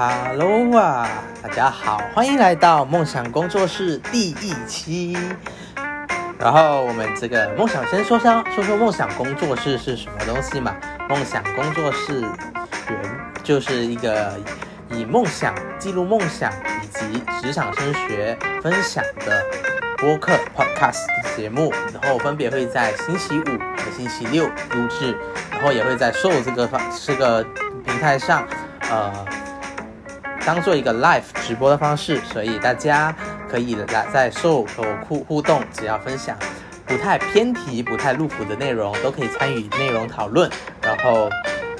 Hello 啊，大家好，欢迎来到梦想工作室第一期。然后我们这个梦想先说说说说梦想工作室是什么东西嘛？梦想工作室原就是一个以梦想记录梦想以及职场升学分享的播客 podcast 节目，然后分别会在星期五和星期六录制，然后也会在 Show 这个方这个平台上，呃。当做一个 live 直播的方式，所以大家可以来在 show 和我互互动，只要分享不太偏题、不太露骨的内容，都可以参与内容讨论。然后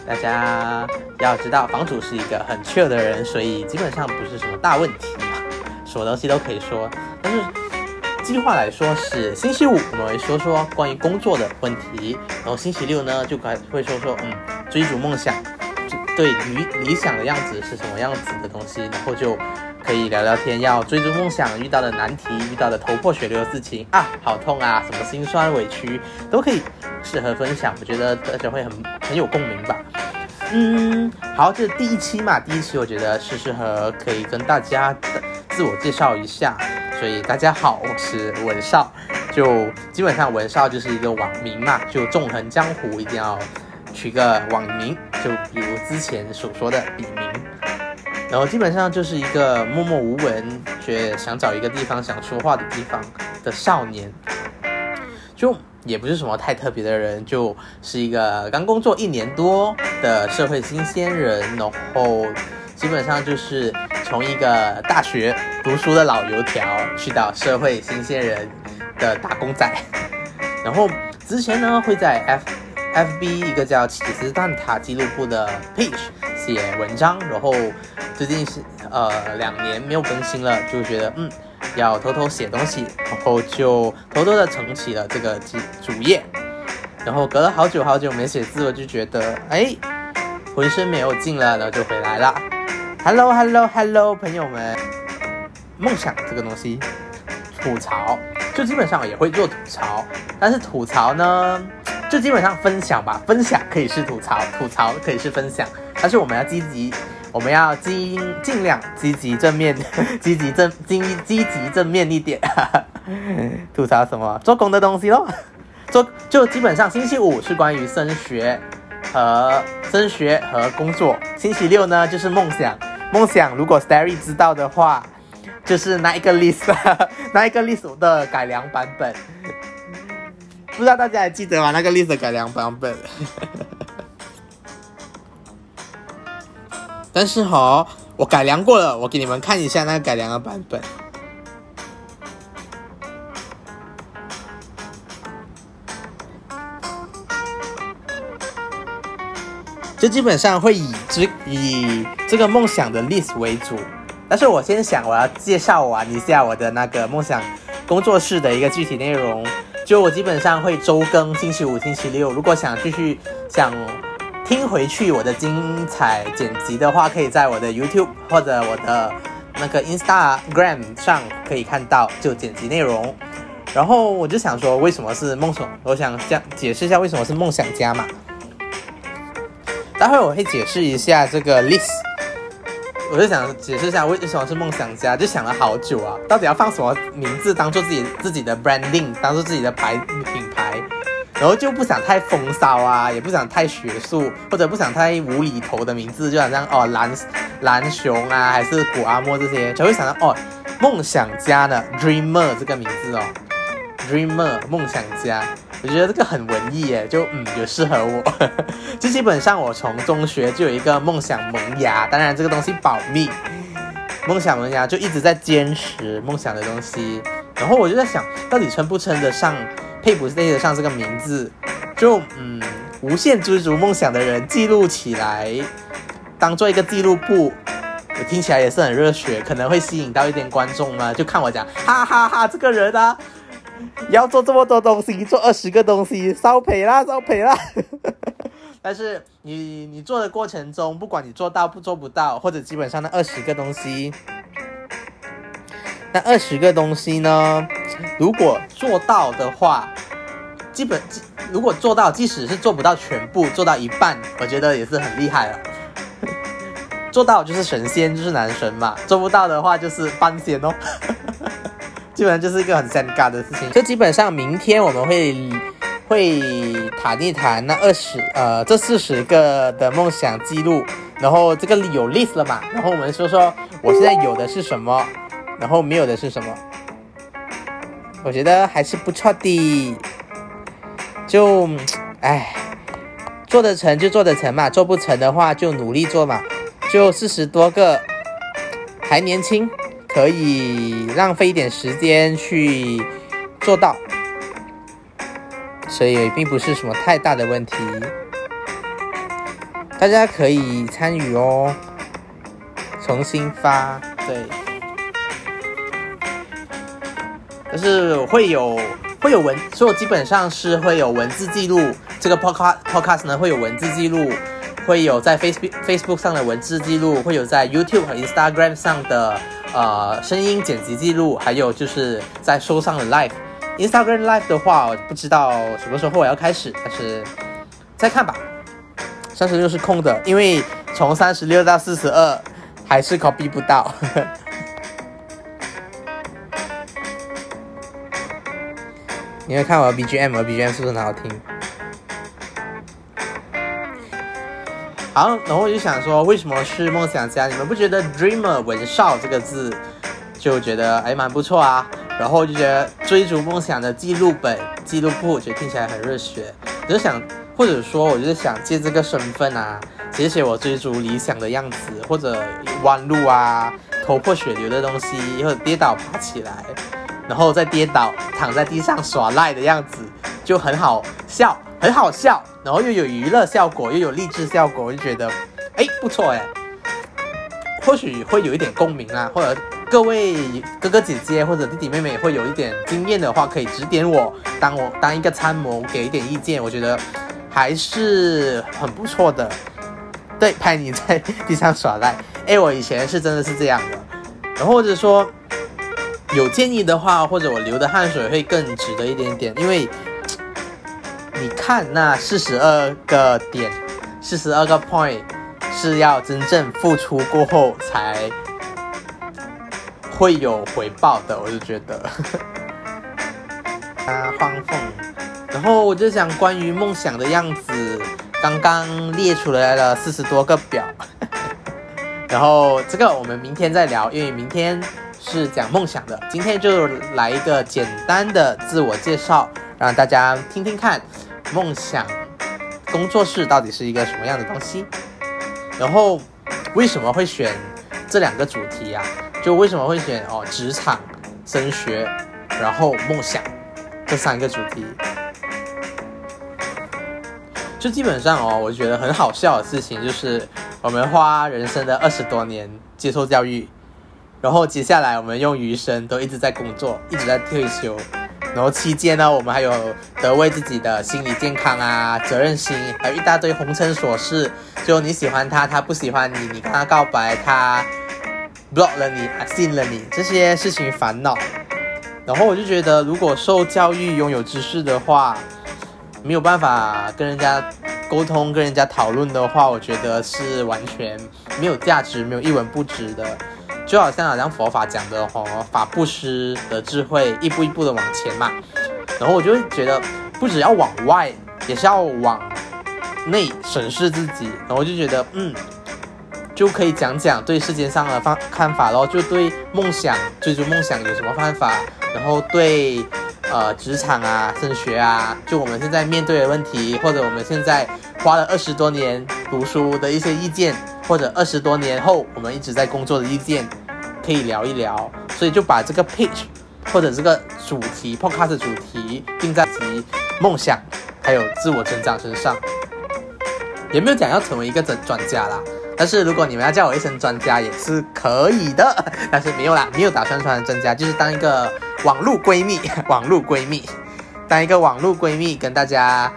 大家要知道，房主是一个很 chill 的人，所以基本上不是什么大问题，什么东西都可以说。但是计划来说是星期五我们会说说关于工作的问题，然后星期六呢就该会说说嗯追逐梦想。对理理想的样子是什么样子的东西，然后就可以聊聊天。要追逐梦想遇到的难题，遇到的头破血流的事情啊，好痛啊，什么心酸委屈都可以适合分享。我觉得大家会很很有共鸣吧。嗯，好，这是第一期嘛，第一期我觉得是适合可以跟大家的自我介绍一下。所以大家好，我是文少，就基本上文少就是一个网名嘛，就纵横江湖一定要。取个网名，就比如之前所说的笔名，然后基本上就是一个默默无闻，却想找一个地方想说话的地方的少年，就也不是什么太特别的人，就是一个刚工作一年多的社会新鲜人，然后基本上就是从一个大学读书的老油条，去到社会新鲜人的打工仔，然后之前呢会在 F。F B 一个叫起司蛋挞记录部的 page 写文章，然后最近是呃两年没有更新了，就觉得嗯要偷偷写东西，然后就偷偷的重启了这个主主页，然后隔了好久好久没写字，我就觉得哎浑身没有劲了，然后就回来了。Hello Hello Hello 朋友们，梦想这个东西吐槽就基本上也会做吐槽，但是吐槽呢？就基本上分享吧，分享可以是吐槽，吐槽可以是分享，但是我们要积极，我们要尽尽量积极正面，积极正积积极正面一点。吐槽什么？做工的东西咯。做就基本上星期五是关于升学和升学和工作，星期六呢就是梦想，梦想如果 Starry 知道的话，就是那一个 list，那一个 list 的改良版本。不知道大家还记得吗？那个 list 改良版本。但是哈，我改良过了，我给你们看一下那个改良的版本。就基本上会以这以这个梦想的 list 为主。但是我先想，我要介绍完一下我的那个梦想工作室的一个具体内容。就我基本上会周更，星期五、星期六。如果想继续想听回去我的精彩剪辑的话，可以在我的 YouTube 或者我的那个 Instagram 上可以看到就剪辑内容。然后我就想说，为什么是梦想？我想讲解释一下为什么是梦想家嘛。待会我会解释一下这个 list。我就想解释一下为什么是梦想家，就想了好久啊，到底要放什么名字当做自己自己的 branding，当做自己的牌品牌，然后就不想太风骚啊，也不想太学术，或者不想太无厘头的名字，就好像哦蓝蓝熊啊，还是古阿莫这些，才会想到哦梦想家的 dreamer 这个名字哦。，dreamer 梦想家。我觉得这个很文艺耶，就嗯有适合我。就基本上我从中学就有一个梦想萌芽，当然这个东西保密。梦想萌芽就一直在坚持梦想的东西，然后我就在想到底称不称得上，配不配得上这个名字？就嗯无限追逐梦想的人记录起来，当做一个记录簿，我听起来也是很热血，可能会吸引到一点观众嘛，就看我讲哈哈哈这个人啊。要做这么多东西，做二十个东西，烧赔啦，烧赔啦。但是你你做的过程中，不管你做到不做不到，或者基本上那二十个东西，那二十个东西呢，如果做到的话，基本如果做到，即使是做不到全部，做到一半，我觉得也是很厉害了。做到就是神仙，就是男神嘛；做不到的话就是半仙哦。基本上就是一个很尴尬的事情。就基本上明天我们会会谈一谈那二十呃这四十个的梦想记录，然后这个有 list 了嘛？然后我们说说我现在有的是什么，然后没有的是什么。我觉得还是不错的。就，唉，做得成就做得成嘛，做不成的话就努力做嘛。就四十多个，还年轻，可以浪费一点时间去做到，所以并不是什么太大的问题。大家可以参与哦，重新发，对，但是会有。会有文，所以基本上是会有文字记录。这个 podcast podcast 呢会有文字记录，会有在 Facebook Facebook 上的文字记录，会有在 YouTube 和 Instagram 上的呃声音剪辑记录，还有就是在收上的 live。Instagram live 的话，不知道什么时候我要开始，但是再看吧。三十六是空的，因为从三十六到四十二还是 copy 不到。你会看我 BGM 和 BGM 是不是很好听？好，然后我就想说，为什么是梦想家？你们不觉得 Dreamer 文少这个字就觉得哎蛮不错啊？然后就觉得追逐梦想的记录本、记录簿，觉得听起来很热血。我就想，或者说，我就是想借这个身份啊，写写我追逐理想的样子，或者弯路啊、头破血流的东西，或者跌倒爬起来。然后再跌倒，躺在地上耍赖的样子，就很好笑，很好笑。然后又有娱乐效果，又有励志效果，我就觉得，哎，不错哎。或许会有一点共鸣啊，或者各位哥哥姐姐或者弟弟妹妹会有一点经验的话，可以指点我，当我当一个参谋，给一点意见，我觉得还是很不错的。对，拍你在地上耍赖，哎，我以前是真的是这样的。然后或者说。有建议的话，或者我流的汗水会更值得一点点，因为你看那四十二个点，四十二个 point 是要真正付出过后才会有回报的，我就觉得啊，荒凤。然后我就想关于梦想的样子，刚刚列出来了四十多个表，然后这个我们明天再聊，因为明天。是讲梦想的，今天就来一个简单的自我介绍，让大家听听看梦想工作室到底是一个什么样的东西。然后为什么会选这两个主题呀？就为什么会选哦职场、升学，然后梦想这三个主题？就基本上哦，我觉得很好笑的事情就是我们花人生的二十多年接受教育。然后接下来我们用余生都一直在工作，一直在退休。然后期间呢，我们还有得为自己的心理健康啊、责任心，还有一大堆红尘琐事。就你喜欢他，他不喜欢你，你跟他告白，他 block 了你，信了你，这些事情烦恼。然后我就觉得，如果受教育、拥有知识的话，没有办法跟人家沟通、跟人家讨论的话，我觉得是完全没有价值、没有一文不值的。就好像好像佛法讲的哦，法布施的智慧，一步一步的往前嘛。然后我就会觉得，不只要往外，也是要往内审视自己。然后我就觉得，嗯，就可以讲讲对世界上的方看法咯，就对梦想追逐梦想有什么办法？然后对呃职场啊、升学啊，就我们现在面对的问题，或者我们现在花了二十多年读书的一些意见。或者二十多年后我们一直在工作的意见，可以聊一聊，所以就把这个 pitch 或者这个主题 podcast 主题定在及梦想还有自我成长身上，也没有讲要成为一个专专家啦。但是如果你们要叫我一声专家也是可以的，但是没有啦，没有打算成为专家，就是当一个网络闺蜜，网络闺蜜，当一个网络闺蜜跟大家。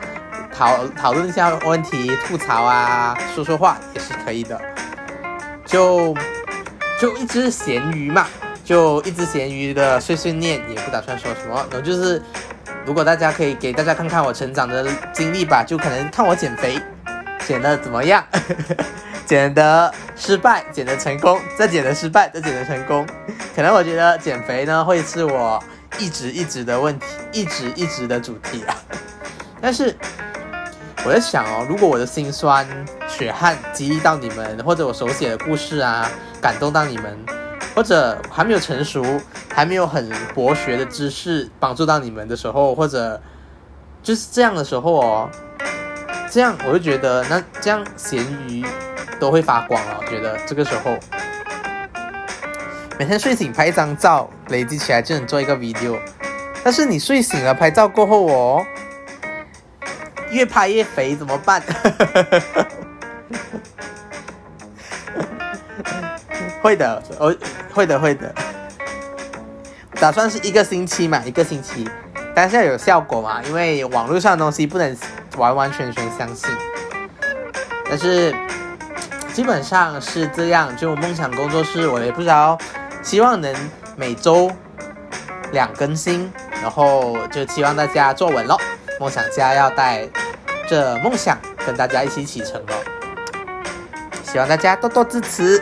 讨讨论一下问题，吐槽啊，说说话也是可以的。就就一只咸鱼嘛，就一只咸鱼的碎碎念，也不打算说什么。然后就是，如果大家可以给大家看看我成长的经历吧，就可能看我减肥减的怎么样，减的失败，减的成功，再减的失败，再减的成功。可能我觉得减肥呢会是我一直一直的问题，一直一直的主题啊。但是我在想哦，如果我的心酸血汗激励到你们，或者我手写的故事啊感动到你们，或者还没有成熟，还没有很博学的知识帮助到你们的时候，或者就是这样的时候哦，这样我就觉得那这样咸鱼都会发光了。我觉得这个时候每天睡醒拍一张照，累积起来就能做一个 video。但是你睡醒了拍照过后哦。越拍越肥怎么办？会的，我会的，会的。打算是一个星期嘛，一个星期，但是要有效果嘛，因为网络上的东西不能完完全全相信。但是基本上是这样，就梦想工作室，我也不知道，希望能每周两更新，然后就希望大家坐稳咯。梦想家要带着梦想跟大家一起启程了，希望大家多多支持。